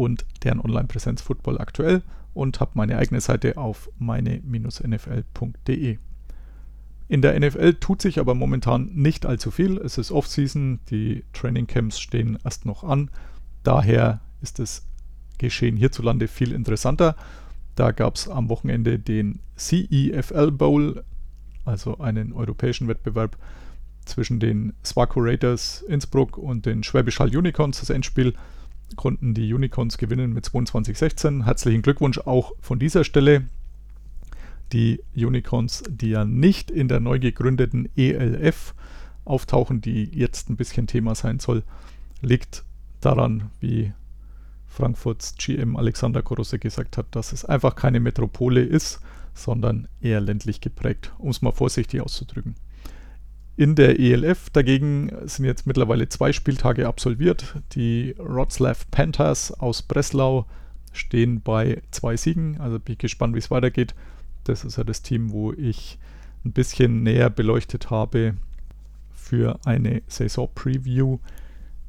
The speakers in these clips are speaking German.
und deren Online-Präsenz Football aktuell und habe meine eigene Seite auf meine-nfl.de. In der NFL tut sich aber momentan nicht allzu viel. Es ist Offseason, die Trainingcamps stehen erst noch an. Daher ist das Geschehen hierzulande viel interessanter. Da gab es am Wochenende den CEFL Bowl, also einen europäischen Wettbewerb zwischen den Swaco Raiders Innsbruck und den Schwäbisch Hall Unicorns. Das Endspiel konnten die Unicorns gewinnen mit 22-16. Herzlichen Glückwunsch auch von dieser Stelle. Die Unicorns, die ja nicht in der neu gegründeten ELF auftauchen, die jetzt ein bisschen Thema sein soll, liegt daran, wie Frankfurts GM Alexander Korosse gesagt hat, dass es einfach keine Metropole ist, sondern eher ländlich geprägt, um es mal vorsichtig auszudrücken. In der ELF dagegen sind jetzt mittlerweile zwei Spieltage absolviert. Die Wroclaw Panthers aus Breslau stehen bei zwei Siegen. Also bin ich gespannt, wie es weitergeht. Das ist ja das Team, wo ich ein bisschen näher beleuchtet habe für eine Saison-Preview.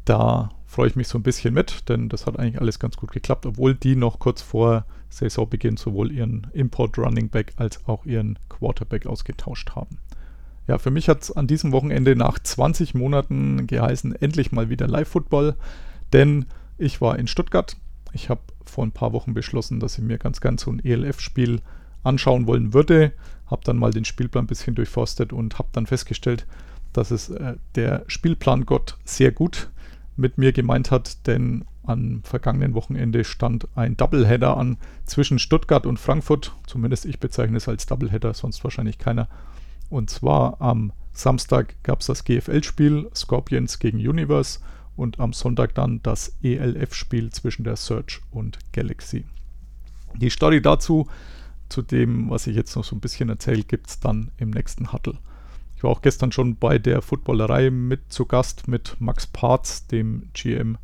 Da freue ich mich so ein bisschen mit, denn das hat eigentlich alles ganz gut geklappt, obwohl die noch kurz vor Saisonbeginn sowohl ihren Import Running Back als auch ihren Quarterback ausgetauscht haben. Ja, für mich hat es an diesem Wochenende nach 20 Monaten geheißen, endlich mal wieder Live-Football, denn ich war in Stuttgart. Ich habe vor ein paar Wochen beschlossen, dass ich mir ganz ganz so ein ELF-Spiel anschauen wollen würde. Habe dann mal den Spielplan ein bisschen durchforstet und habe dann festgestellt, dass es äh, der Spielplan-Gott sehr gut mit mir gemeint hat, denn am vergangenen Wochenende stand ein Doubleheader an zwischen Stuttgart und Frankfurt. Zumindest ich bezeichne es als Doubleheader, sonst wahrscheinlich keiner. Und zwar am Samstag gab es das GFL-Spiel Scorpions gegen Universe und am Sonntag dann das ELF-Spiel zwischen der Search und Galaxy. Die Story dazu, zu dem, was ich jetzt noch so ein bisschen erzähle, gibt es dann im nächsten Huddle. Ich war auch gestern schon bei der Footballerei mit zu Gast mit Max Parz, dem GM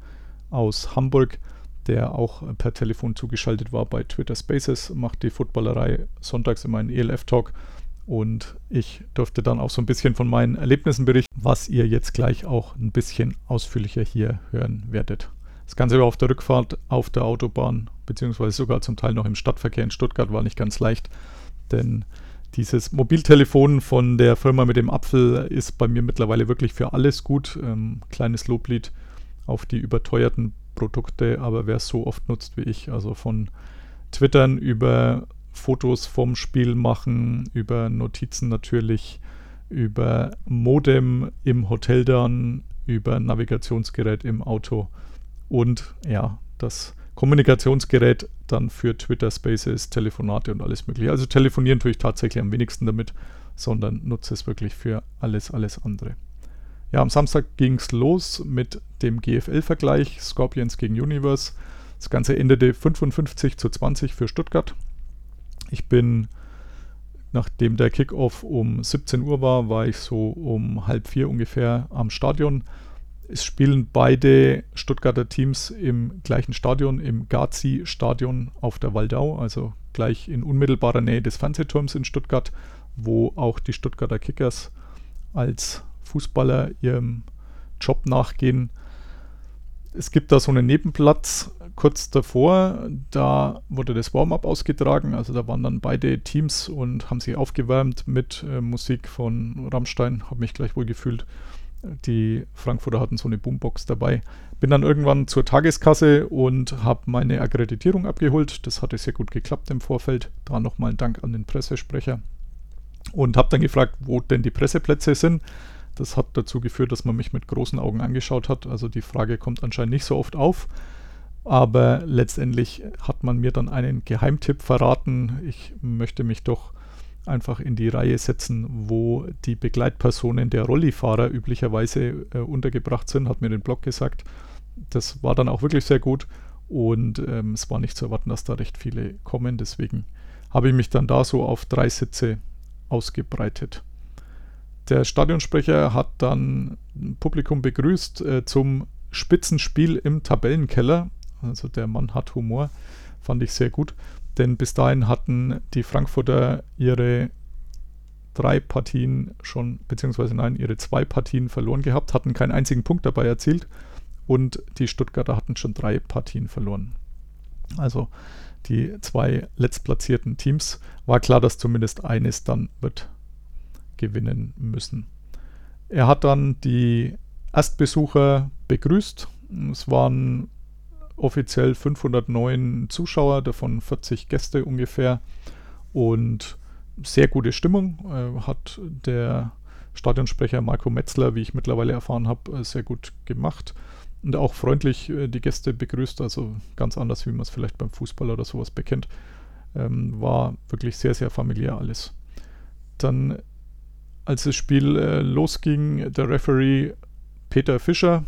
aus Hamburg, der auch per Telefon zugeschaltet war bei Twitter Spaces, macht die Footballerei sonntags immer einen ELF-Talk und ich durfte dann auch so ein bisschen von meinen Erlebnissen berichten, was ihr jetzt gleich auch ein bisschen ausführlicher hier hören werdet. Das Ganze war auf der Rückfahrt auf der Autobahn, beziehungsweise sogar zum Teil noch im Stadtverkehr in Stuttgart, war nicht ganz leicht, denn dieses Mobiltelefon von der Firma mit dem Apfel ist bei mir mittlerweile wirklich für alles gut. Ähm, kleines Loblied auf die überteuerten Produkte, aber wer es so oft nutzt wie ich, also von Twittern über Fotos vom Spiel machen, über Notizen natürlich, über Modem im Hotel dann, über Navigationsgerät im Auto und ja, das Kommunikationsgerät dann für Twitter Spaces, Telefonate und alles mögliche. Also telefonieren tue ich tatsächlich am wenigsten damit, sondern nutze es wirklich für alles, alles andere. Ja, am Samstag ging es los mit dem GFL-Vergleich Scorpions gegen Universe. Das Ganze endete 55 zu 20 für Stuttgart. Ich bin, nachdem der Kickoff um 17 Uhr war, war ich so um halb vier ungefähr am Stadion. Es spielen beide Stuttgarter Teams im gleichen Stadion, im Gazi-Stadion auf der Waldau, also gleich in unmittelbarer Nähe des Fernsehturms in Stuttgart, wo auch die Stuttgarter Kickers als Fußballer ihrem Job nachgehen. Es gibt da so einen Nebenplatz kurz davor, da wurde das Warm-up ausgetragen, also da waren dann beide Teams und haben sich aufgewärmt mit äh, Musik von Rammstein, habe mich gleich wohl gefühlt. Die Frankfurter hatten so eine Boombox dabei. Bin dann irgendwann zur Tageskasse und habe meine Akkreditierung abgeholt. Das hatte sehr gut geklappt im Vorfeld. Da nochmal ein Dank an den Pressesprecher. Und habe dann gefragt, wo denn die Presseplätze sind. Das hat dazu geführt, dass man mich mit großen Augen angeschaut hat. Also die Frage kommt anscheinend nicht so oft auf. Aber letztendlich hat man mir dann einen Geheimtipp verraten. Ich möchte mich doch einfach in die Reihe setzen, wo die Begleitpersonen der Rollifahrer üblicherweise äh, untergebracht sind, hat mir den Blog gesagt. Das war dann auch wirklich sehr gut und ähm, es war nicht zu erwarten, dass da recht viele kommen. Deswegen habe ich mich dann da so auf drei Sitze ausgebreitet. Der Stadionsprecher hat dann Publikum begrüßt äh, zum Spitzenspiel im Tabellenkeller. Also der Mann hat Humor, fand ich sehr gut. Denn bis dahin hatten die Frankfurter ihre drei Partien schon, beziehungsweise nein, ihre zwei Partien verloren gehabt, hatten keinen einzigen Punkt dabei erzielt und die Stuttgarter hatten schon drei Partien verloren. Also die zwei letztplatzierten Teams war klar, dass zumindest eines dann wird gewinnen müssen. Er hat dann die Erstbesucher begrüßt. Es waren offiziell 509 Zuschauer, davon 40 Gäste ungefähr. Und sehr gute Stimmung äh, hat der Stadionsprecher Marco Metzler, wie ich mittlerweile erfahren habe, äh, sehr gut gemacht und auch freundlich äh, die Gäste begrüßt, also ganz anders, wie man es vielleicht beim Fußball oder sowas bekennt. Ähm, war wirklich sehr, sehr familiär alles. Dann, als das Spiel äh, losging, der Referee Peter Fischer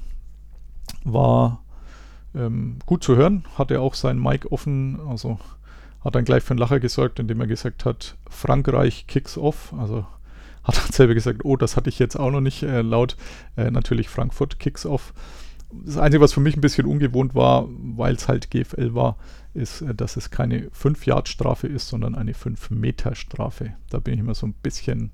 war ähm, gut zu hören, hatte auch sein Mic offen, also hat dann gleich für einen Lacher gesorgt, indem er gesagt hat, Frankreich kicks off. Also hat er selber gesagt, oh, das hatte ich jetzt auch noch nicht äh, laut. Äh, natürlich Frankfurt kicks off. Das Einzige, was für mich ein bisschen ungewohnt war, weil es halt GFL war, ist, äh, dass es keine 5-Yard-Strafe ist, sondern eine 5-Meter-Strafe. Da bin ich immer so ein bisschen,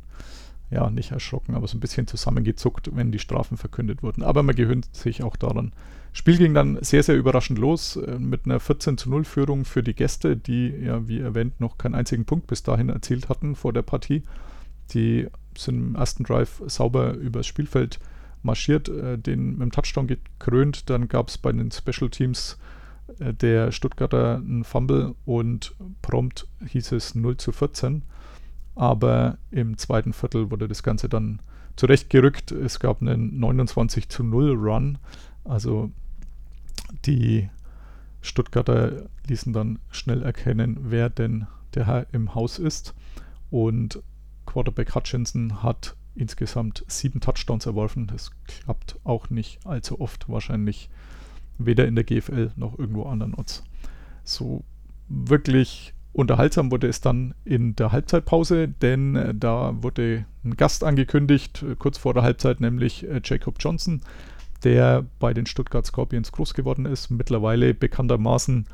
ja, nicht erschrocken, aber so ein bisschen zusammengezuckt, wenn die Strafen verkündet wurden. Aber man gewöhnt sich auch daran, Spiel ging dann sehr, sehr überraschend los äh, mit einer 14 zu 0 Führung für die Gäste, die ja, wie erwähnt, noch keinen einzigen Punkt bis dahin erzielt hatten vor der Partie. Die sind im ersten Drive sauber übers Spielfeld marschiert, äh, den mit dem Touchdown gekrönt. Dann gab es bei den Special Teams äh, der Stuttgarter einen Fumble und prompt hieß es 0 zu 14. Aber im zweiten Viertel wurde das Ganze dann zurechtgerückt. Es gab einen 29 zu 0 Run. Also die Stuttgarter ließen dann schnell erkennen, wer denn der Herr im Haus ist. Und Quarterback Hutchinson hat insgesamt sieben Touchdowns erworfen. Das klappt auch nicht allzu oft, wahrscheinlich weder in der GFL noch irgendwo andernorts. So wirklich unterhaltsam wurde es dann in der Halbzeitpause, denn äh, da wurde ein Gast angekündigt, äh, kurz vor der Halbzeit, nämlich äh, Jacob Johnson der bei den Stuttgart Scorpions groß geworden ist, mittlerweile bekanntermaßen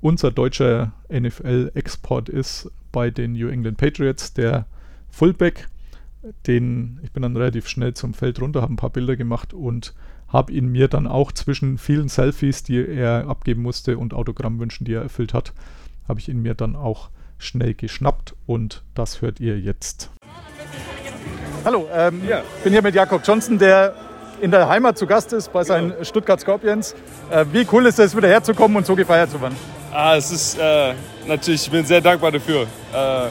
unser deutscher NFL-Export ist bei den New England Patriots, der Fullback, den ich bin dann relativ schnell zum Feld runter, habe ein paar Bilder gemacht und habe ihn mir dann auch zwischen vielen Selfies, die er abgeben musste und Autogrammwünschen, die er erfüllt hat, habe ich ihn mir dann auch schnell geschnappt und das hört ihr jetzt. Hallo, ähm, ja. bin hier mit Jakob Johnson, der in der Heimat zu Gast ist bei seinen genau. Stuttgart Scorpions. Äh, wie cool ist es, wieder herzukommen und so gefeiert zu werden? Ah, es ist äh, natürlich, ich bin sehr dankbar dafür. Äh,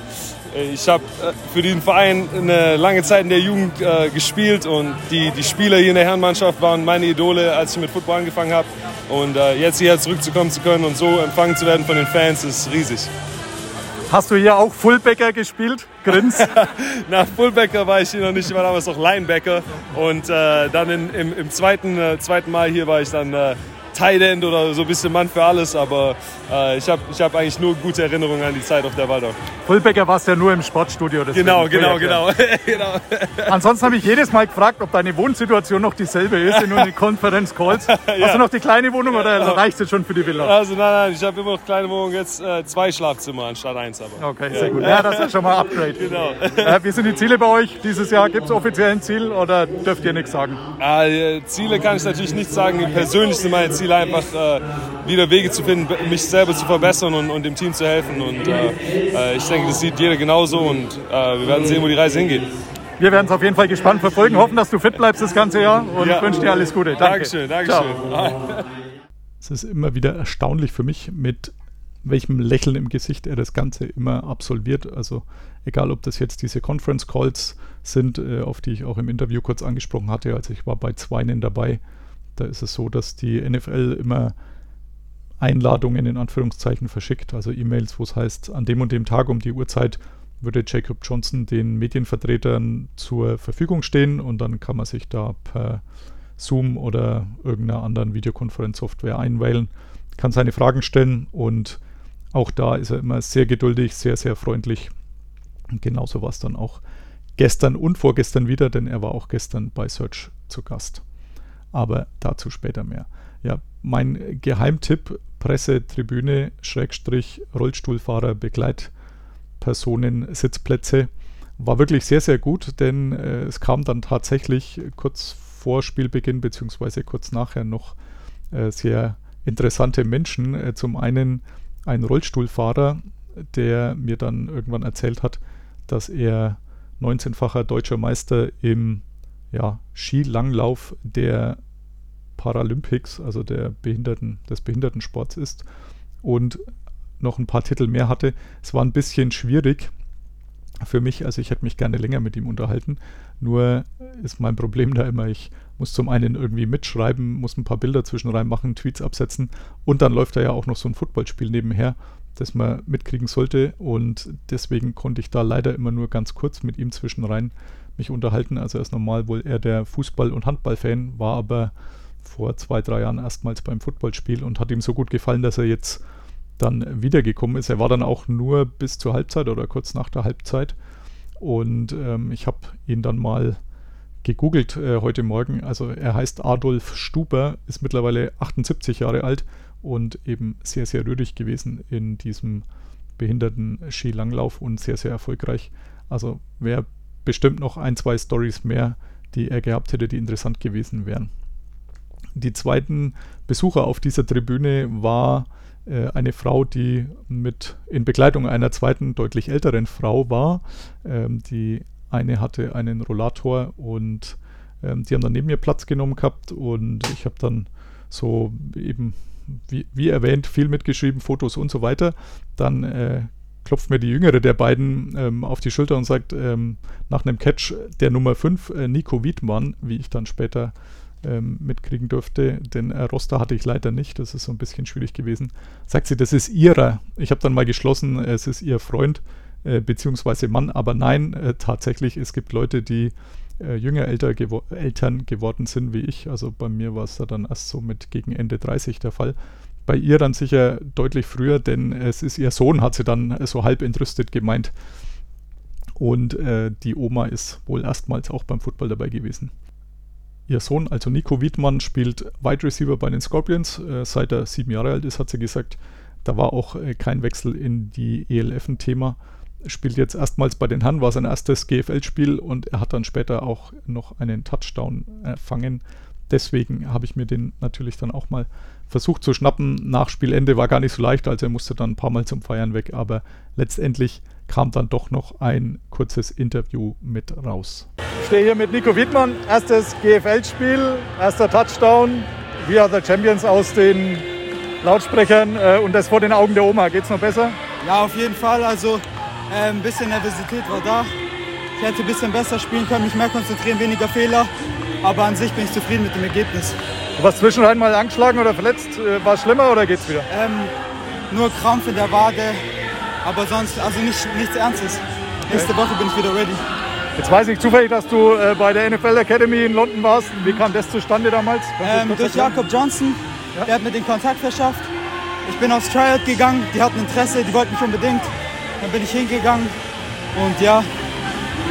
ich habe äh, für den Verein eine lange Zeit in der Jugend äh, gespielt und die, die Spieler hier in der Herrenmannschaft waren meine Idole, als ich mit Football angefangen habe. Und äh, jetzt hierher zurückzukommen zu können und so empfangen zu werden von den Fans, ist riesig. Hast du hier auch Fullbacker gespielt? Grins? Nach Fullbacker war ich hier noch nicht, ich war damals noch Linebacker. Und äh, dann in, im, im zweiten, äh, zweiten Mal hier war ich dann äh, Tight End oder so ein bisschen Mann für alles, aber äh, ich habe ich hab eigentlich nur gute Erinnerungen an die Zeit auf der Waldau. Fullbacker warst ja nur im Sportstudio. Genau, genau, genau, genau. Ansonsten habe ich jedes Mal gefragt, ob deine Wohnsituation noch dieselbe ist in den Konferenzcalls. ja. Hast du noch die kleine Wohnung oder ja. reicht es schon für die Villa? Also nein, nein, ich habe immer noch kleine Wohnung, jetzt äh, zwei Schlafzimmer anstatt eins. Aber. Okay, sehr gut. Ja, das ist ja schon mal Upgrade. Genau. Äh, wie sind die Ziele bei euch dieses Jahr? Gibt es offiziell ein Ziel oder dürft ihr nichts sagen? Äh, Ziele kann ich natürlich nicht sagen. Persönlich sind meine Ziele einfach äh, wieder Wege zu finden, mich selber zu verbessern und, und dem Team zu helfen. Und äh, äh, ich denke, das sieht jeder genauso und äh, wir werden sehen, wo die Reise hingeht. Wir werden es auf jeden Fall gespannt verfolgen, hoffen, dass du fit bleibst das ganze Jahr und ja. wünsche dir alles Gute. Danke. Dankeschön, Dankeschön. Es ist immer wieder erstaunlich für mich, mit welchem Lächeln im Gesicht er das Ganze immer absolviert. Also egal, ob das jetzt diese Conference Calls sind, äh, auf die ich auch im Interview kurz angesprochen hatte. Also ich war bei zweien dabei. Da ist es so, dass die NFL immer Einladungen in Anführungszeichen verschickt, also E-Mails, wo es heißt, an dem und dem Tag um die Uhrzeit würde Jacob Johnson den Medienvertretern zur Verfügung stehen und dann kann man sich da per Zoom oder irgendeiner anderen Videokonferenzsoftware einwählen, kann seine Fragen stellen und auch da ist er immer sehr geduldig, sehr, sehr freundlich. Und genauso war es dann auch gestern und vorgestern wieder, denn er war auch gestern bei Search zu Gast. Aber dazu später mehr. Ja, mein Geheimtipp, Pressetribüne, Schrägstrich, Rollstuhlfahrer, Begleitpersonen, Sitzplätze, war wirklich sehr, sehr gut, denn äh, es kam dann tatsächlich kurz vor Spielbeginn beziehungsweise kurz nachher noch äh, sehr interessante Menschen. Äh, zum einen ein Rollstuhlfahrer, der mir dann irgendwann erzählt hat, dass er 19-facher deutscher Meister im ja, Skilanglauf der Paralympics, also der Behinderten, des Behindertensports ist und noch ein paar Titel mehr hatte. Es war ein bisschen schwierig für mich, also ich hätte mich gerne länger mit ihm unterhalten. Nur ist mein Problem da immer, ich muss zum einen irgendwie mitschreiben, muss ein paar Bilder zwischen rein machen, Tweets absetzen und dann läuft da ja auch noch so ein Footballspiel nebenher, das man mitkriegen sollte und deswegen konnte ich da leider immer nur ganz kurz mit ihm zwischen rein mich unterhalten. Also er ist normal wohl eher der Fußball- und Handballfan, war aber vor zwei, drei Jahren erstmals beim Footballspiel und hat ihm so gut gefallen, dass er jetzt dann wiedergekommen ist. Er war dann auch nur bis zur Halbzeit oder kurz nach der Halbzeit. Und ähm, ich habe ihn dann mal gegoogelt äh, heute Morgen. Also er heißt Adolf Stuber, ist mittlerweile 78 Jahre alt und eben sehr, sehr rührig gewesen in diesem behinderten Skilanglauf und sehr, sehr erfolgreich. Also wäre bestimmt noch ein, zwei Stories mehr, die er gehabt hätte, die interessant gewesen wären. Die zweiten Besucher auf dieser Tribüne war äh, eine Frau, die mit in Begleitung einer zweiten, deutlich älteren Frau war. Ähm, die eine hatte einen Rollator und ähm, die haben dann neben mir Platz genommen gehabt und ich habe dann so eben, wie, wie, erwähnt, viel mitgeschrieben, Fotos und so weiter. Dann äh, klopft mir die jüngere der beiden ähm, auf die Schulter und sagt ähm, nach einem Catch der Nummer 5, äh, Nico Wiedmann, wie ich dann später ähm, mitkriegen durfte. Den äh, Roster hatte ich leider nicht, das ist so ein bisschen schwierig gewesen. Sagt sie, das ist ihrer. Ich habe dann mal geschlossen, es ist ihr Freund äh, beziehungsweise Mann, aber nein, äh, tatsächlich, es gibt Leute, die äh, jünger älter gewo Eltern geworden sind wie ich. Also bei mir war es da dann erst so mit gegen Ende 30 der Fall. Bei ihr dann sicher deutlich früher, denn es ist ihr Sohn, hat sie dann so halb entrüstet gemeint. Und äh, die Oma ist wohl erstmals auch beim Football dabei gewesen. Ihr Sohn, also Nico Wiedmann, spielt Wide Receiver bei den Scorpions. Äh, seit er sieben Jahre alt ist, hat sie gesagt. Da war auch äh, kein Wechsel in die ELF ein Thema. Spielt jetzt erstmals bei den Herren, war sein erstes GFL-Spiel und er hat dann später auch noch einen Touchdown erfangen. Deswegen habe ich mir den natürlich dann auch mal versucht zu schnappen. Nach Spielende war gar nicht so leicht, also er musste dann ein paar Mal zum Feiern weg, aber letztendlich kam dann doch noch ein kurzes Interview mit raus. Ich stehe hier mit Nico Wittmann, erstes GFL-Spiel, erster Touchdown. We are the Champions aus den Lautsprechern äh, und das vor den Augen der Oma. Geht's noch besser? Ja, auf jeden Fall. Also äh, ein bisschen Nervosität war da. Ich hätte ein bisschen besser spielen können, mich mehr konzentrieren, weniger Fehler. Aber an sich bin ich zufrieden mit dem Ergebnis. Du warst zwischendrin mal angeschlagen oder verletzt. Äh, war es schlimmer oder geht's wieder? Ähm, nur Krampf in der Wade, aber sonst, also nicht, nichts Ernstes. Nächste Woche bin ich wieder ready. Jetzt weiß ich zufällig, dass du äh, bei der NFL Academy in London warst. Wie kam das zustande damals? Ähm, durch Jakob Johnson. Ja? Der hat mir den Kontakt verschafft. Ich bin aufs Tryout gegangen. Die hatten Interesse, die wollten mich unbedingt. Dann bin ich hingegangen. Und ja.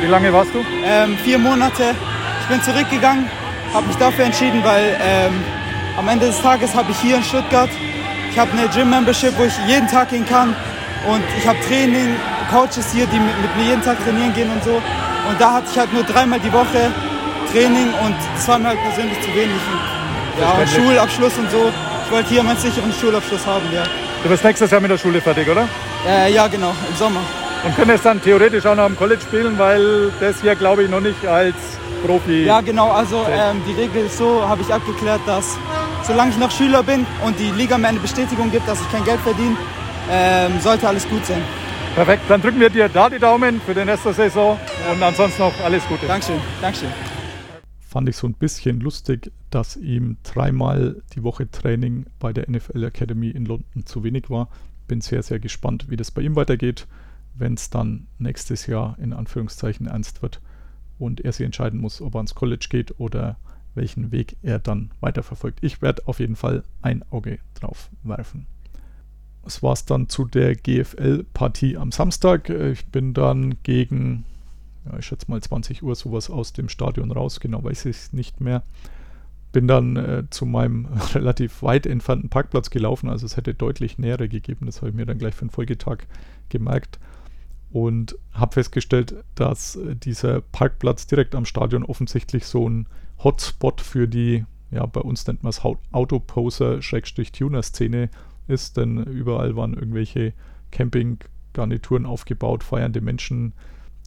Wie lange warst du? Ähm, vier Monate. Ich bin zurückgegangen, habe mich dafür entschieden, weil ähm, am Ende des Tages habe ich hier in Stuttgart, ich habe eine Gym-Membership, wo ich jeden Tag gehen kann. Und ich habe Training, Coaches hier, die mit, mit, mir jeden Tag trainieren gehen und so. Und da hatte ich halt nur dreimal die Woche Training und das war mir halt persönlich zu wenig. Und, ja, und Schulabschluss und so. Ich wollte hier meinen sicheren Schulabschluss haben, ja. Du bist nächstes Jahr mit der Schule fertig, oder? Äh, ja, genau, im Sommer. Und könntest dann theoretisch auch noch am College spielen, weil das hier, glaube ich, noch nicht als Profi. Ja, genau. Also ähm, die Regel ist so, habe ich abgeklärt, dass solange ich noch Schüler bin und die Liga mir eine Bestätigung gibt, dass ich kein Geld verdiene, ähm, sollte alles gut sein. Perfekt, dann drücken wir dir da die Daumen für den Rest der Saison ja. und ansonsten noch alles Gute. Dankeschön, Dankeschön. Fand ich so ein bisschen lustig, dass ihm dreimal die Woche Training bei der NFL Academy in London zu wenig war. Bin sehr, sehr gespannt, wie das bei ihm weitergeht, wenn es dann nächstes Jahr in Anführungszeichen ernst wird und er sich entscheiden muss, ob er ans College geht oder welchen Weg er dann weiterverfolgt. Ich werde auf jeden Fall ein Auge drauf werfen. Das war es dann zu der GFL-Partie am Samstag. Ich bin dann gegen, ja, ich schätze mal 20 Uhr sowas aus dem Stadion raus, genau weiß ich es nicht mehr. Bin dann äh, zu meinem relativ weit entfernten Parkplatz gelaufen, also es hätte deutlich nähere gegeben, das habe ich mir dann gleich für den Folgetag gemerkt. Und habe festgestellt, dass äh, dieser Parkplatz direkt am Stadion offensichtlich so ein Hotspot für die, ja, bei uns nennt man es Autoposer-Tuner-Szene ist, denn überall waren irgendwelche Campinggarnituren aufgebaut, feiernde Menschen,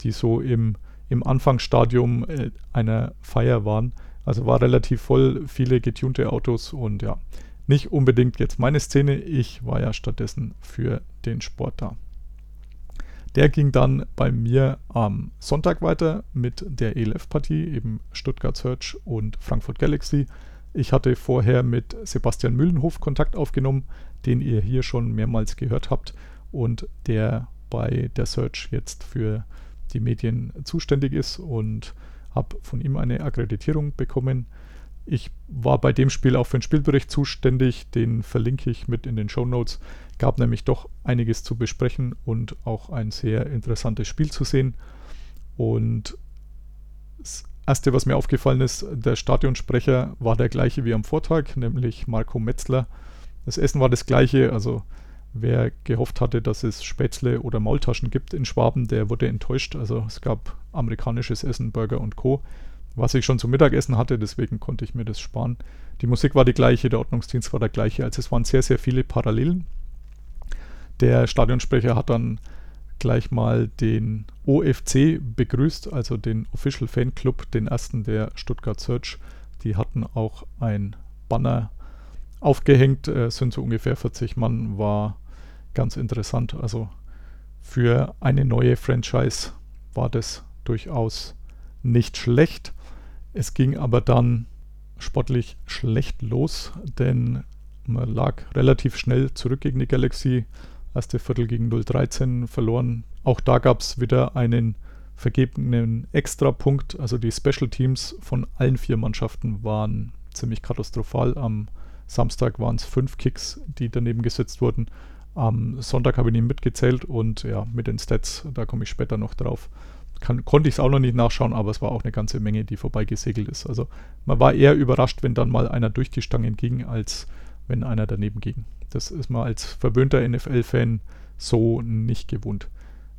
die so im, im Anfangsstadium äh, einer Feier waren. Also war relativ voll, viele getunte Autos und ja, nicht unbedingt jetzt meine Szene. Ich war ja stattdessen für den Sport da. Der ging dann bei mir am Sonntag weiter mit der ELF-Partie, eben Stuttgart Search und Frankfurt Galaxy. Ich hatte vorher mit Sebastian Mühlenhof Kontakt aufgenommen, den ihr hier schon mehrmals gehört habt und der bei der Search jetzt für die Medien zuständig ist und habe von ihm eine Akkreditierung bekommen. Ich war bei dem Spiel auch für den Spielbericht zuständig, den verlinke ich mit in den Show Notes. Gab nämlich doch einiges zu besprechen und auch ein sehr interessantes Spiel zu sehen. Und das Erste, was mir aufgefallen ist, der Stadionsprecher war der gleiche wie am Vortag, nämlich Marco Metzler. Das Essen war das gleiche, also wer gehofft hatte, dass es Spätzle oder Maultaschen gibt in Schwaben, der wurde enttäuscht. Also es gab amerikanisches Essen, Burger und Co was ich schon zum Mittagessen hatte, deswegen konnte ich mir das sparen. Die Musik war die gleiche, der Ordnungsdienst war der gleiche, also es waren sehr, sehr viele Parallelen. Der Stadionsprecher hat dann gleich mal den OFC begrüßt, also den Official Fan Club, den ersten der Stuttgart Search. Die hatten auch ein Banner aufgehängt, äh, sind so ungefähr 40 Mann, war ganz interessant. Also für eine neue Franchise war das durchaus nicht schlecht. Es ging aber dann sportlich schlecht los, denn man lag relativ schnell zurück gegen die Galaxy. Erste Viertel gegen 0-13 verloren. Auch da gab es wieder einen vergebenen Extrapunkt. Also die Special Teams von allen vier Mannschaften waren ziemlich katastrophal. Am Samstag waren es fünf Kicks, die daneben gesetzt wurden. Am Sonntag habe ich ihn mitgezählt und ja, mit den Stats, da komme ich später noch drauf, kann, konnte ich es auch noch nicht nachschauen, aber es war auch eine ganze Menge, die vorbeigesegelt ist. Also man war eher überrascht, wenn dann mal einer durch die Stangen ging, als wenn einer daneben ging. Das ist man als verwöhnter NFL-Fan so nicht gewohnt.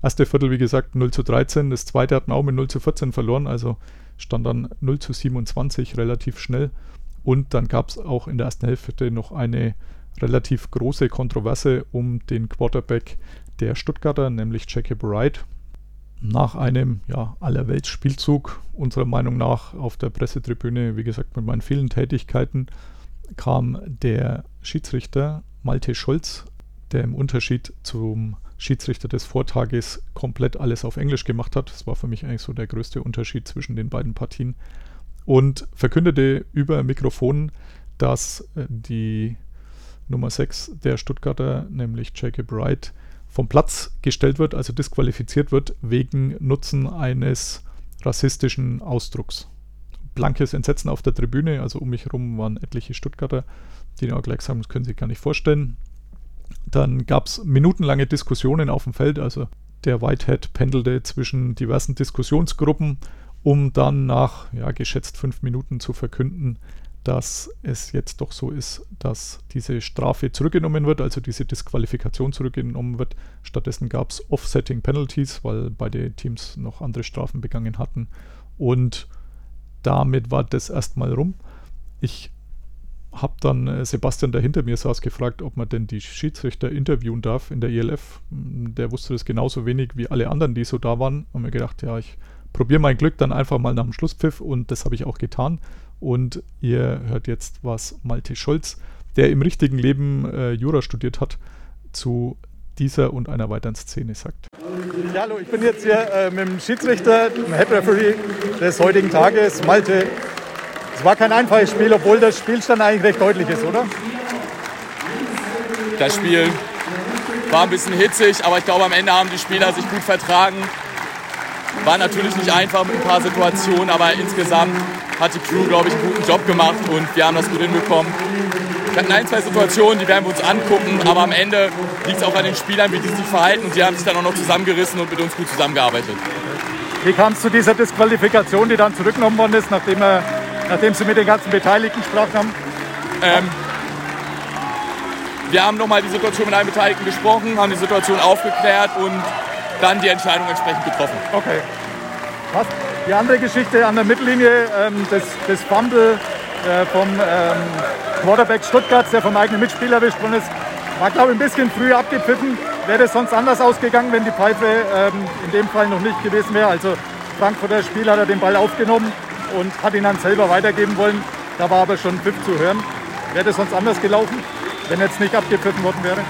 Erste Viertel, wie gesagt, 0 zu 13. Das zweite hat man auch mit 0 zu 14 verloren, also stand dann 0 zu 27 relativ schnell. Und dann gab es auch in der ersten Hälfte noch eine relativ große Kontroverse um den Quarterback der Stuttgarter, nämlich Jacob Wright nach einem ja, Allerweltsspielzug, unserer Meinung nach, auf der Pressetribüne, wie gesagt, mit meinen vielen Tätigkeiten, kam der Schiedsrichter Malte Scholz, der im Unterschied zum Schiedsrichter des Vortages komplett alles auf Englisch gemacht hat. Das war für mich eigentlich so der größte Unterschied zwischen den beiden Partien. Und verkündete über Mikrofon, dass äh, die Nummer 6 der Stuttgarter, nämlich Jacob Wright, vom Platz gestellt wird, also disqualifiziert wird, wegen Nutzen eines rassistischen Ausdrucks. Blankes Entsetzen auf der Tribüne, also um mich herum waren etliche Stuttgarter, die auch gleich sagen, das können Sie sich gar nicht vorstellen. Dann gab es minutenlange Diskussionen auf dem Feld, also der Whitehead pendelte zwischen diversen Diskussionsgruppen, um dann nach ja, geschätzt fünf Minuten zu verkünden, dass es jetzt doch so ist, dass diese Strafe zurückgenommen wird, also diese Disqualifikation zurückgenommen wird. Stattdessen gab es Offsetting Penalties, weil beide Teams noch andere Strafen begangen hatten. Und damit war das erstmal rum. Ich habe dann äh, Sebastian, der hinter mir saß, gefragt, ob man denn die Schiedsrichter interviewen darf in der ELF. Der wusste das genauso wenig wie alle anderen, die so da waren. Und mir gedacht, ja, ich probiere mein Glück dann einfach mal nach dem Schlusspfiff und das habe ich auch getan. Und ihr hört jetzt, was Malte Scholz, der im richtigen Leben äh, Jura studiert hat, zu dieser und einer weiteren Szene sagt. Ja, hallo, ich bin jetzt hier äh, mit dem Schiedsrichter, dem Head Referee des heutigen Tages, Malte. Es war kein einfaches Spiel, obwohl der Spielstand eigentlich recht deutlich ist, oder? Das Spiel war ein bisschen hitzig, aber ich glaube, am Ende haben die Spieler sich gut vertragen. War natürlich nicht einfach mit ein paar Situationen, aber insgesamt hat die Crew, glaube ich, einen guten Job gemacht und wir haben das gut hinbekommen. Wir hatten ein, zwei Situationen, die werden wir uns angucken, aber am Ende liegt es auch an den Spielern, wie die sich verhalten und die haben sich dann auch noch zusammengerissen und mit uns gut zusammengearbeitet. Wie kam es zu dieser Disqualifikation, die dann zurückgenommen worden ist, nachdem, er, nachdem Sie mit den ganzen Beteiligten gesprochen haben? Ähm, wir haben nochmal die Situation mit allen Beteiligten gesprochen, haben die Situation aufgeklärt und dann die Entscheidung entsprechend getroffen. Okay. Was? Die andere Geschichte an der Mittellinie, ähm, das, das Fumble äh, vom ähm, Quarterback Stuttgart, der vom eigenen Mitspieler erwischt worden ist, war, glaube ich, ein bisschen früh abgepfiffen. Wäre das sonst anders ausgegangen, wenn die Pfeife ähm, in dem Fall noch nicht gewesen wäre. Also Frankfurter Spieler hat er den Ball aufgenommen und hat ihn dann selber weitergeben wollen. Da war aber schon Pfiff zu hören. Wäre das sonst anders gelaufen, wenn jetzt nicht abgepfiffen worden wäre?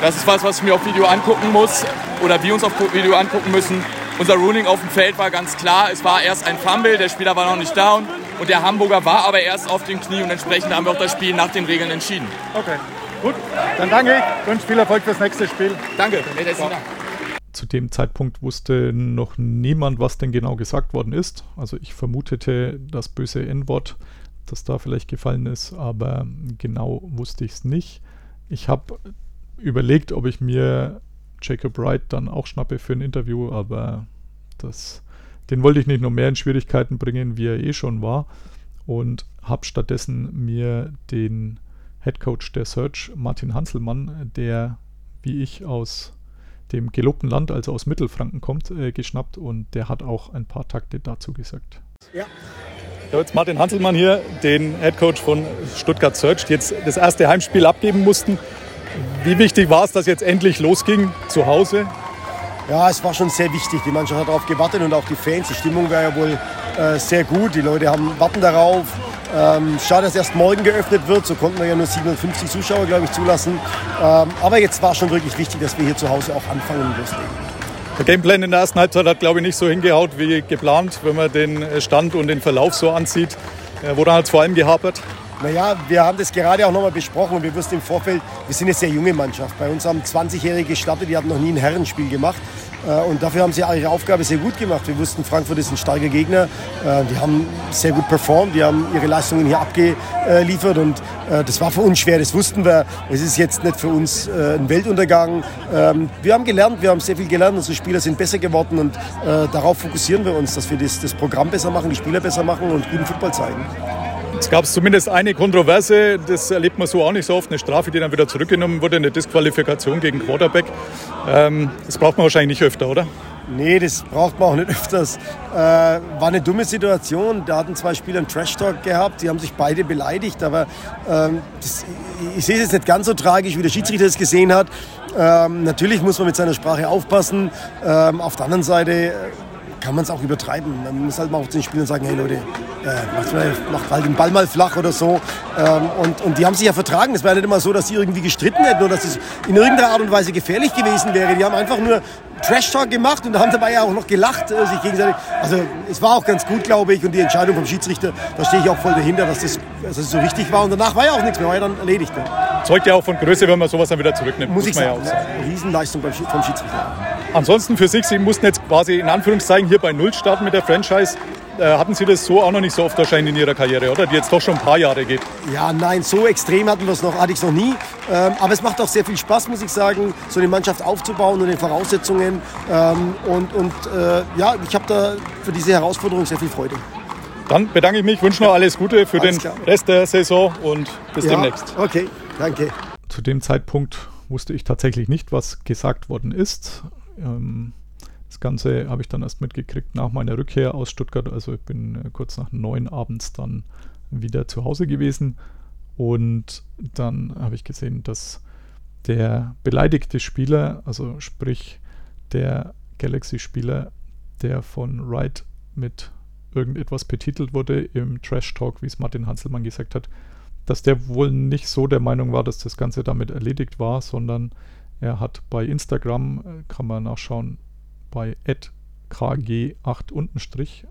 Das ist was, was ich mir auf Video angucken muss oder wir uns auf Video angucken müssen. Unser Ruling auf dem Feld war ganz klar. Es war erst ein Fumble, der Spieler war noch nicht down und der Hamburger war aber erst auf dem Knie und entsprechend haben wir auch das Spiel nach den Regeln entschieden. Okay, gut. Dann danke ich. Wünsche viel Erfolg fürs nächste Spiel. Danke. Zu dem Zeitpunkt wusste noch niemand, was denn genau gesagt worden ist. Also ich vermutete das böse N-Wort, das da vielleicht gefallen ist, aber genau wusste ich es nicht. Ich habe überlegt, ob ich mir Jacob Wright dann auch schnappe für ein Interview, aber das, den wollte ich nicht noch mehr in Schwierigkeiten bringen, wie er eh schon war. Und habe stattdessen mir den Head Coach der Search, Martin Hanselmann, der wie ich aus dem gelobten Land, also aus Mittelfranken kommt, äh, geschnappt und der hat auch ein paar Takte dazu gesagt. Ja. So, jetzt Martin Hanselmann hier, den Head Coach von Stuttgart Search, die jetzt das erste Heimspiel abgeben mussten. Wie wichtig war es, dass jetzt endlich losging zu Hause? Ja, es war schon sehr wichtig. Die Mannschaft hat darauf gewartet und auch die Fans. Die Stimmung war ja wohl äh, sehr gut. Die Leute haben, warten darauf. Ähm, schade, dass erst morgen geöffnet wird. So konnten wir ja nur 750 Zuschauer, glaube ich, zulassen. Ähm, aber jetzt war schon wirklich wichtig, dass wir hier zu Hause auch anfangen und loslegen. Der Gameplan in der ersten Halbzeit hat, glaube ich, nicht so hingehaut wie geplant, wenn man den Stand und den Verlauf so ansieht. Äh, woran hat es vor allem gehapert? Naja, wir haben das gerade auch nochmal besprochen und wir wussten im Vorfeld, wir sind eine sehr junge Mannschaft. Bei uns haben 20-Jährige gestartet, die hatten noch nie ein Herrenspiel gemacht. Äh, und dafür haben sie ihre Aufgabe sehr gut gemacht. Wir wussten, Frankfurt ist ein starker Gegner. Äh, die haben sehr gut performt, die haben ihre Leistungen hier abgeliefert und äh, das war für uns schwer, das wussten wir. Es ist jetzt nicht für uns ein Weltuntergang. Ähm, wir haben gelernt, wir haben sehr viel gelernt, unsere Spieler sind besser geworden und darauf fokussieren wir uns, dass wir das, das Programm besser machen, die Spieler besser machen und guten Football zeigen. Es gab zumindest eine Kontroverse, das erlebt man so auch nicht so oft, eine Strafe, die dann wieder zurückgenommen wurde, eine Disqualifikation gegen Quarterback. Ähm, das braucht man wahrscheinlich nicht öfter, oder? Nee, das braucht man auch nicht öfters. Äh, war eine dumme Situation. Da hatten zwei Spieler einen Trash-Talk gehabt, die haben sich beide beleidigt, aber ähm, das, ich, sehe es jetzt nicht ganz so tragisch, wie der Schiedsrichter es gesehen hat. Ähm, natürlich muss man mit seiner Sprache aufpassen. Ähm, auf der anderen Seite kann man es auch übertreiben. Man muss halt mal auf den Spielern sagen, hey Leute, äh, macht, mal, macht halt den Ball mal flach oder so. Ähm, und, und die haben sich ja vertragen. Es war ja nicht immer so, dass sie irgendwie gestritten hätten oder dass es in irgendeiner Art und Weise gefährlich gewesen wäre. Die haben einfach nur Trash-Talk gemacht und haben dabei ja auch noch gelacht, äh, sich gegenseitig. Also es war auch ganz gut, glaube ich. Und die Entscheidung vom Schiedsrichter, da stehe ich auch voll dahinter, dass das, dass das so richtig war. Und danach war ja auch nichts mehr, war ja dann erledigt. Ne? Zeugt ja auch von Größe, wenn man sowas dann wieder zurücknimmt. Muss, muss ich sagen. Ja auch sagen. Riesenleistung vom Schiedsrichter. Ansonsten für sich, Sie mussten jetzt quasi in Anführungszeichen hier bei Null starten mit der Franchise. Äh, hatten Sie das so auch noch nicht so oft wahrscheinlich in Ihrer Karriere, oder? Die jetzt doch schon ein paar Jahre geht. Ja, nein, so extrem hatten wir es noch, hatte ich es noch nie. Ähm, aber es macht auch sehr viel Spaß, muss ich sagen, so eine Mannschaft aufzubauen und den Voraussetzungen. Ähm, und und äh, ja, ich habe da für diese Herausforderung sehr viel Freude. Dann bedanke ich mich, wünsche noch alles Gute für alles den klar. Rest der Saison und bis ja, demnächst. Okay, danke. Zu dem Zeitpunkt wusste ich tatsächlich nicht, was gesagt worden ist. Ähm, das Ganze habe ich dann erst mitgekriegt nach meiner Rückkehr aus Stuttgart. Also ich bin äh, kurz nach neun abends dann wieder zu Hause gewesen. Und dann habe ich gesehen, dass der beleidigte Spieler, also sprich der Galaxy-Spieler, der von Wright mit irgendetwas betitelt wurde im Trash Talk, wie es Martin Hanselmann gesagt hat, dass der wohl nicht so der Meinung war, dass das Ganze damit erledigt war, sondern er hat bei Instagram, äh, kann man nachschauen, bei kg8 untenstrich.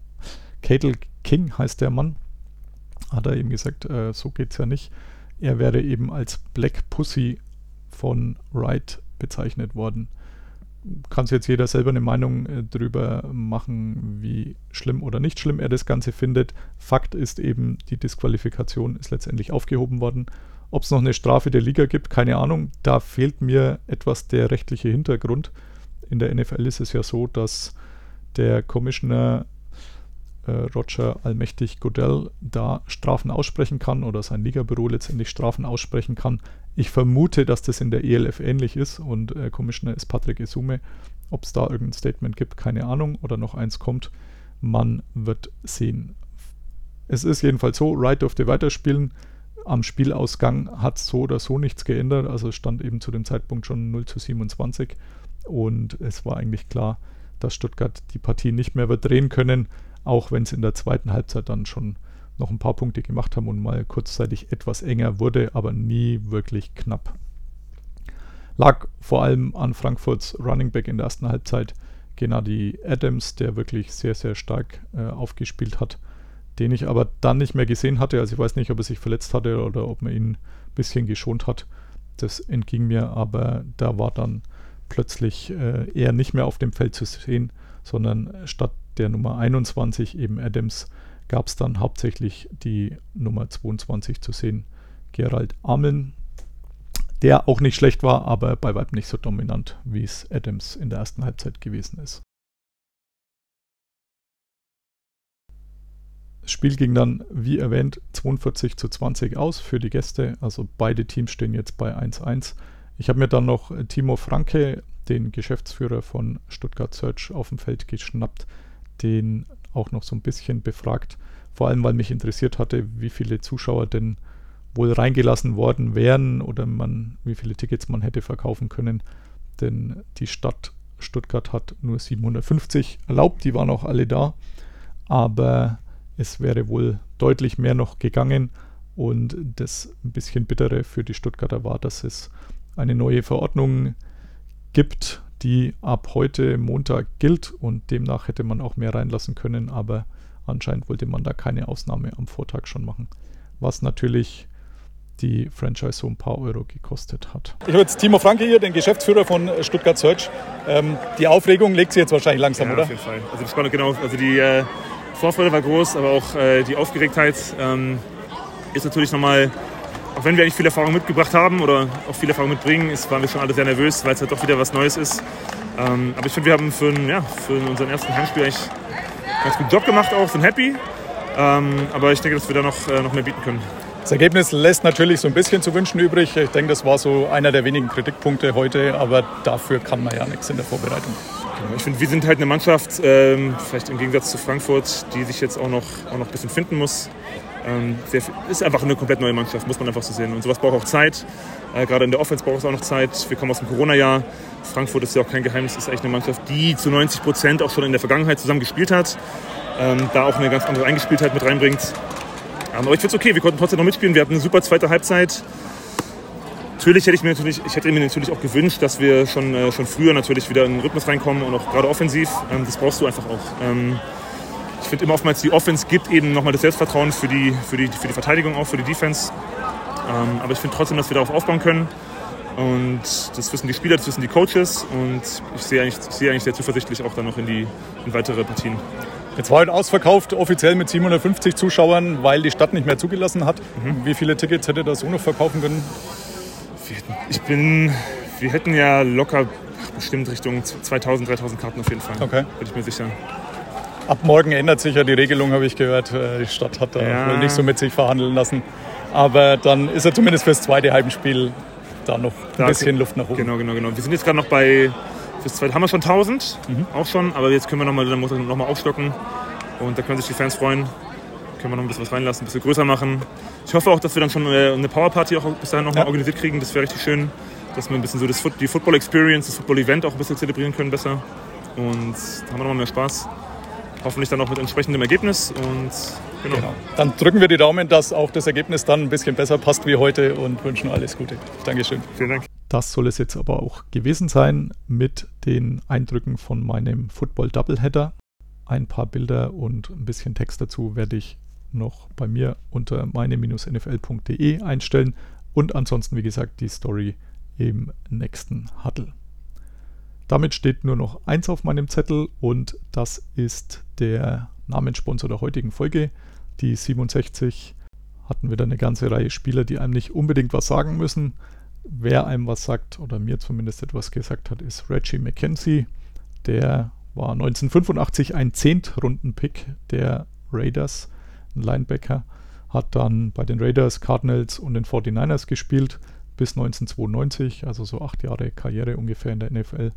Catel King heißt der Mann. Hat er eben gesagt, äh, so geht's ja nicht. Er wäre eben als Black Pussy von Wright bezeichnet worden. kann sich jetzt jeder selber eine Meinung äh, darüber machen, wie schlimm oder nicht schlimm er das Ganze findet. Fakt ist eben, die Disqualifikation ist letztendlich aufgehoben worden. Ob es noch eine Strafe der Liga gibt, keine Ahnung. Da fehlt mir etwas der rechtliche Hintergrund. In der NFL ist es ja so, dass der Commissioner äh, Roger Allmächtig Godell da Strafen aussprechen kann oder sein Ligabüro letztendlich Strafen aussprechen kann. Ich vermute, dass das in der ELF ähnlich ist und äh, Commissioner ist Patrick Isume. Ob es da irgendein Statement gibt, keine Ahnung, oder noch eins kommt, man wird sehen. Es ist jedenfalls so, Wright durfte weiterspielen. Am Spielausgang hat so oder so nichts geändert. Also stand eben zu dem Zeitpunkt schon 0 zu 27 und es war eigentlich klar, dass Stuttgart die Partie nicht mehr wird drehen können auch wenn es in der zweiten Halbzeit dann schon noch ein paar Punkte gemacht haben und mal kurzzeitig etwas enger wurde, aber nie wirklich knapp. Lag vor allem an Frankfurts Running Back in der ersten Halbzeit, Gennady Adams, der wirklich sehr, sehr stark äh, aufgespielt hat, den ich aber dann nicht mehr gesehen hatte. Also ich weiß nicht, ob er sich verletzt hatte oder ob man ihn ein bisschen geschont hat. Das entging mir, aber da war dann plötzlich äh, er nicht mehr auf dem Feld zu sehen, sondern statt der Nummer 21, eben Adams, gab es dann hauptsächlich die Nummer 22 zu sehen, Gerald Ameln, der auch nicht schlecht war, aber bei weitem nicht so dominant, wie es Adams in der ersten Halbzeit gewesen ist. Spiel ging dann, wie erwähnt, 42 zu 20 aus für die Gäste. Also beide Teams stehen jetzt bei 1-1. Ich habe mir dann noch Timo Franke, den Geschäftsführer von Stuttgart Search, auf dem Feld geschnappt den auch noch so ein bisschen befragt. Vor allem, weil mich interessiert hatte, wie viele Zuschauer denn wohl reingelassen worden wären oder man, wie viele Tickets man hätte verkaufen können. Denn die Stadt Stuttgart hat nur 750 erlaubt, die waren auch alle da. Aber es wäre wohl deutlich mehr noch gegangen. Und das ein bisschen bittere für die Stuttgarter war, dass es eine neue Verordnung gibt, die ab heute Montag gilt und demnach hätte man auch mehr reinlassen können, aber anscheinend wollte man da keine Ausnahme am Vortag schon machen, was natürlich die Franchise so ein paar Euro gekostet hat. Ich habe jetzt Timo Franke hier, den Geschäftsführer von Stuttgart Search. Ähm, die Aufregung legt sich jetzt wahrscheinlich langsam, ja, oder? Auf jeden Fall. Also das war genau, also die äh, Vorfreude war groß, aber auch äh, die Aufgeregtheit ähm, ist natürlich nochmal auch wenn wir eigentlich viel Erfahrung mitgebracht haben oder auch viel Erfahrung mitbringen, ist, waren wir schon alle sehr nervös, weil es halt doch wieder was Neues ist. Ähm, aber ich finde, wir haben für, ja, für unseren ersten Heimspiel eigentlich einen ganz guten Job gemacht auch, sind happy. Ähm, aber ich denke, dass wir da noch, äh, noch mehr bieten können. Das Ergebnis lässt natürlich so ein bisschen zu wünschen übrig. Ich denke, das war so einer der wenigen Kritikpunkte heute, aber dafür kann man ja nichts in der Vorbereitung. Ich finde, wir sind halt eine Mannschaft, ähm, vielleicht im Gegensatz zu Frankfurt, die sich jetzt auch noch, auch noch ein bisschen finden muss. Ähm, sehr, ist einfach eine komplett neue Mannschaft, muss man einfach so sehen. Und sowas braucht auch Zeit. Äh, gerade in der Offense braucht es auch noch Zeit. Wir kommen aus dem Corona-Jahr. Frankfurt ist ja auch kein Geheimnis, ist eigentlich eine Mannschaft, die zu 90 Prozent auch schon in der Vergangenheit zusammen gespielt hat. Ähm, da auch eine ganz andere Eingespieltheit mit reinbringt. Ähm, aber ich finde es okay, wir konnten trotzdem noch mitspielen. Wir hatten eine super zweite Halbzeit. Natürlich hätte ich mir natürlich, ich hätte mir natürlich auch gewünscht, dass wir schon, äh, schon früher natürlich wieder in den Rhythmus reinkommen und auch gerade offensiv. Ähm, das brauchst du einfach auch. Ähm, ich finde immer oftmals, die Offense gibt eben nochmal das Selbstvertrauen für die, für, die, für die Verteidigung, auch für die Defense. Ähm, aber ich finde trotzdem, dass wir darauf aufbauen können. Und das wissen die Spieler, das wissen die Coaches. Und ich sehe eigentlich, ich sehe eigentlich sehr zuversichtlich auch dann noch in, die, in weitere Partien. Jetzt war heute ausverkauft, offiziell mit 750 Zuschauern, weil die Stadt nicht mehr zugelassen hat. Mhm. Wie viele Tickets hätte das so noch verkaufen können? Hätten, ich bin, wir hätten ja locker bestimmt Richtung 2000, 3000 Karten auf jeden Fall. Okay. Bin ich mir sicher. Ab morgen ändert sich ja die Regelung, habe ich gehört. Äh, die Stadt hat da ja. nicht so mit sich verhandeln lassen. Aber dann ist er zumindest fürs zweite Heimspiel da noch ein da, bisschen Luft nach oben. Genau, genau, genau. Wir sind jetzt gerade noch bei, fürs zweite haben wir schon 1000, mhm. auch schon, aber jetzt können wir nochmal, er nochmal aufstocken und da können sich die Fans freuen. Können wir noch ein bisschen was reinlassen, ein bisschen größer machen. Ich hoffe auch, dass wir dann schon eine Powerparty auch bis dahin nochmal ja. organisiert kriegen. Das wäre richtig schön, dass wir ein bisschen so das, die Football Experience, das Football Event auch ein bisschen zelebrieren können besser. Und da haben wir nochmal mehr Spaß hoffentlich dann auch mit entsprechendem Ergebnis. Und genau. genau. Dann drücken wir die Daumen, dass auch das Ergebnis dann ein bisschen besser passt wie heute und wünschen alles Gute. Dankeschön. Vielen Dank. Das soll es jetzt aber auch gewesen sein mit den Eindrücken von meinem Football Doubleheader. Ein paar Bilder und ein bisschen Text dazu werde ich noch bei mir unter meine-nfl.de einstellen und ansonsten, wie gesagt, die Story im nächsten Huddle. Damit steht nur noch eins auf meinem Zettel und das ist der Namenssponsor der heutigen Folge. Die 67 hatten wieder eine ganze Reihe Spieler, die einem nicht unbedingt was sagen müssen. Wer einem was sagt oder mir zumindest etwas gesagt hat, ist Reggie McKenzie. Der war 1985 ein Zehntrunden-Pick der Raiders, ein Linebacker. Hat dann bei den Raiders, Cardinals und den 49ers gespielt bis 1992, also so acht Jahre Karriere ungefähr in der NFL.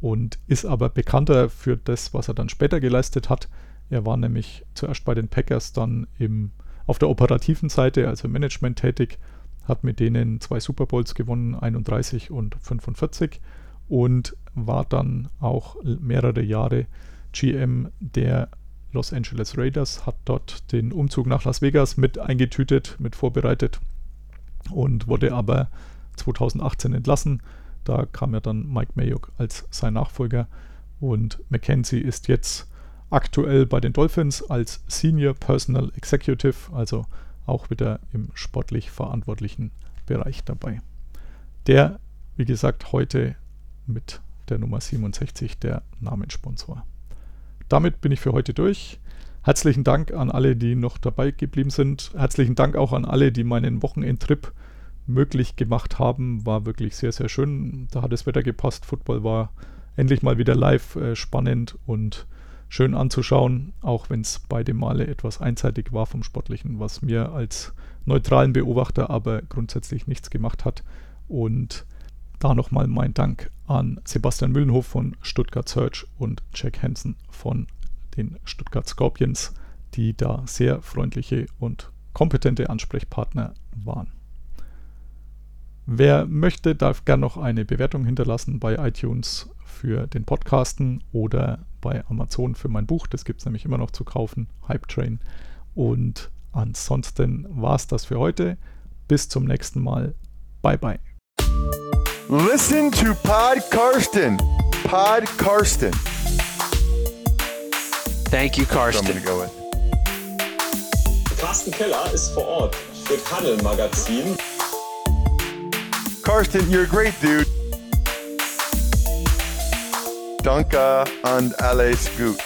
Und ist aber bekannter für das, was er dann später geleistet hat. Er war nämlich zuerst bei den Packers, dann im, auf der operativen Seite, also im Management tätig, hat mit denen zwei Super Bowls gewonnen, 31 und 45 und war dann auch mehrere Jahre GM der Los Angeles Raiders, hat dort den Umzug nach Las Vegas mit eingetütet, mit vorbereitet und wurde aber 2018 entlassen. Da kam ja dann Mike Mayock als sein Nachfolger und McKenzie ist jetzt aktuell bei den Dolphins als Senior Personal Executive, also auch wieder im sportlich verantwortlichen Bereich dabei. Der, wie gesagt, heute mit der Nummer 67 der Namenssponsor. Damit bin ich für heute durch. Herzlichen Dank an alle, die noch dabei geblieben sind. Herzlichen Dank auch an alle, die meinen Wochenendtrip möglich gemacht haben. War wirklich sehr, sehr schön. Da hat das Wetter gepasst. Football war endlich mal wieder live äh, spannend und schön anzuschauen, auch wenn es beide Male etwas einseitig war vom Sportlichen, was mir als neutralen Beobachter aber grundsätzlich nichts gemacht hat. Und da nochmal mein Dank an Sebastian Müllenhof von Stuttgart Search und Jack Hansen von den Stuttgart Scorpions, die da sehr freundliche und kompetente Ansprechpartner waren. Wer möchte, darf gerne noch eine Bewertung hinterlassen bei iTunes für den Podcasten oder bei Amazon für mein Buch. Das gibt es nämlich immer noch zu kaufen, Hype Train. Und ansonsten war es das für heute. Bis zum nächsten Mal. Bye bye. Listen to Pod Karsten. Pod Karsten. Thank you, I'm Karsten. gonna go with. Carsten Keller ist vor Ort für Paddel Magazin. Karsten, you're a great dude. Danke und alles gut.